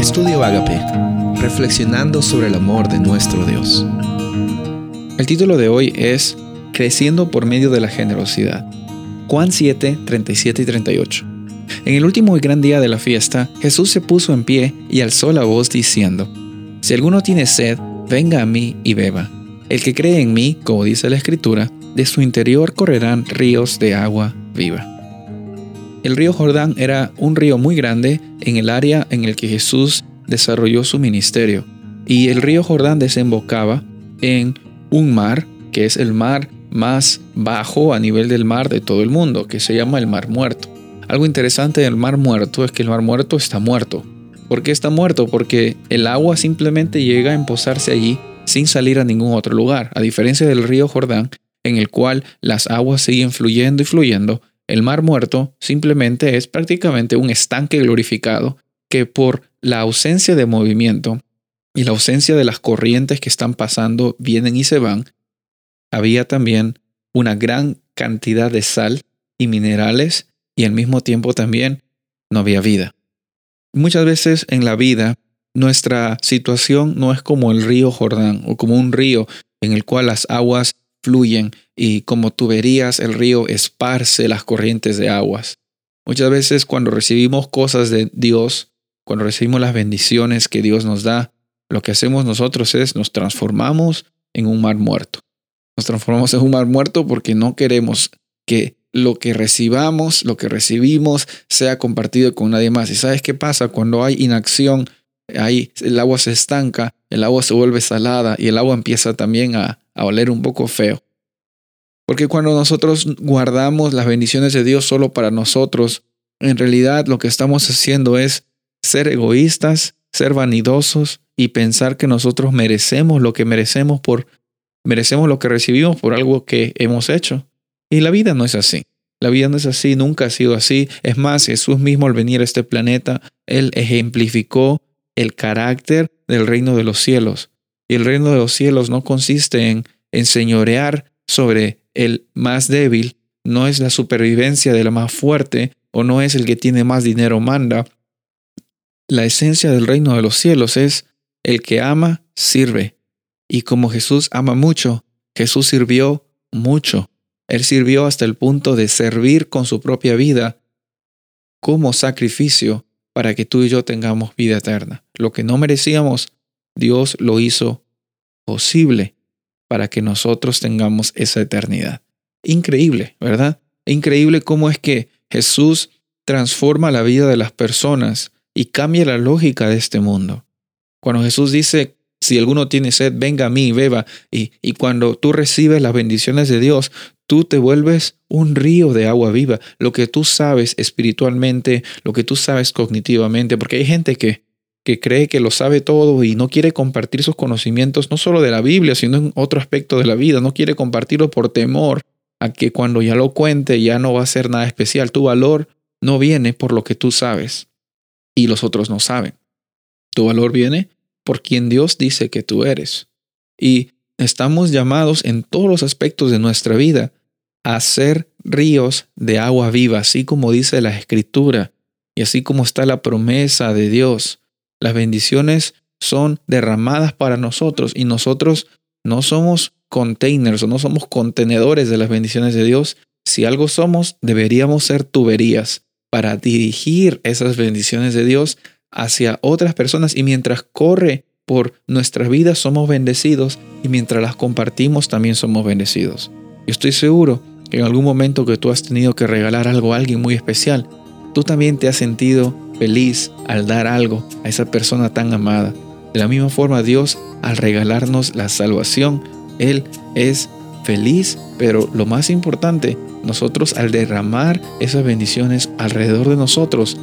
Estudio Agape, reflexionando sobre el amor de nuestro Dios. El título de hoy es Creciendo por medio de la generosidad. Juan 7, 37 y 38. En el último y gran día de la fiesta, Jesús se puso en pie y alzó la voz diciendo, Si alguno tiene sed, venga a mí y beba. El que cree en mí, como dice la Escritura, de su interior correrán ríos de agua viva. El río Jordán era un río muy grande en el área en el que Jesús desarrolló su ministerio, y el río Jordán desembocaba en un mar, que es el mar más bajo a nivel del mar de todo el mundo, que se llama el Mar Muerto. Algo interesante del Mar Muerto es que el Mar Muerto está muerto. ¿Por qué está muerto? Porque el agua simplemente llega a emposarse allí sin salir a ningún otro lugar, a diferencia del río Jordán, en el cual las aguas siguen fluyendo y fluyendo el mar muerto simplemente es prácticamente un estanque glorificado que por la ausencia de movimiento y la ausencia de las corrientes que están pasando, vienen y se van, había también una gran cantidad de sal y minerales y al mismo tiempo también no había vida. Muchas veces en la vida nuestra situación no es como el río Jordán o como un río en el cual las aguas fluyen y como tuberías el río esparce las corrientes de aguas. Muchas veces cuando recibimos cosas de Dios, cuando recibimos las bendiciones que Dios nos da, lo que hacemos nosotros es nos transformamos en un mar muerto. Nos transformamos en un mar muerto porque no queremos que lo que recibamos, lo que recibimos, sea compartido con nadie más. ¿Y sabes qué pasa? Cuando hay inacción, ahí el agua se estanca, el agua se vuelve salada y el agua empieza también a, a oler un poco feo. Porque cuando nosotros guardamos las bendiciones de Dios solo para nosotros, en realidad lo que estamos haciendo es ser egoístas, ser vanidosos y pensar que nosotros merecemos lo que merecemos por merecemos lo que recibimos por algo que hemos hecho. Y la vida no es así. La vida no es así, nunca ha sido así. Es más, Jesús mismo al venir a este planeta, Él ejemplificó el carácter del reino de los cielos. Y el reino de los cielos no consiste en enseñorear sobre el más débil, no es la supervivencia de la más fuerte o no es el que tiene más dinero manda. La esencia del reino de los cielos es el que ama, sirve. Y como Jesús ama mucho, Jesús sirvió mucho. Él sirvió hasta el punto de servir con su propia vida como sacrificio para que tú y yo tengamos vida eterna. Lo que no merecíamos, Dios lo hizo posible para que nosotros tengamos esa eternidad. Increíble, ¿verdad? Increíble cómo es que Jesús transforma la vida de las personas y cambia la lógica de este mundo. Cuando Jesús dice, si alguno tiene sed, venga a mí beba, y, y cuando tú recibes las bendiciones de Dios, tú te vuelves un río de agua viva, lo que tú sabes espiritualmente, lo que tú sabes cognitivamente, porque hay gente que que cree que lo sabe todo y no quiere compartir sus conocimientos, no solo de la Biblia, sino en otro aspecto de la vida, no quiere compartirlo por temor a que cuando ya lo cuente ya no va a ser nada especial. Tu valor no viene por lo que tú sabes y los otros no saben. Tu valor viene por quien Dios dice que tú eres. Y estamos llamados en todos los aspectos de nuestra vida a ser ríos de agua viva, así como dice la Escritura y así como está la promesa de Dios las bendiciones son derramadas para nosotros y nosotros no somos containers o no somos contenedores de las bendiciones de Dios. Si algo somos, deberíamos ser tuberías para dirigir esas bendiciones de Dios hacia otras personas y mientras corre por nuestras vidas somos bendecidos y mientras las compartimos también somos bendecidos. Yo estoy seguro que en algún momento que tú has tenido que regalar algo a alguien muy especial, tú también te has sentido feliz al dar algo a esa persona tan amada. De la misma forma, Dios, al regalarnos la salvación, Él es feliz, pero lo más importante, nosotros al derramar esas bendiciones alrededor de nosotros,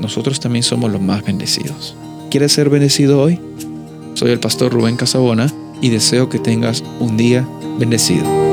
nosotros también somos los más bendecidos. ¿Quieres ser bendecido hoy? Soy el pastor Rubén Casabona y deseo que tengas un día bendecido.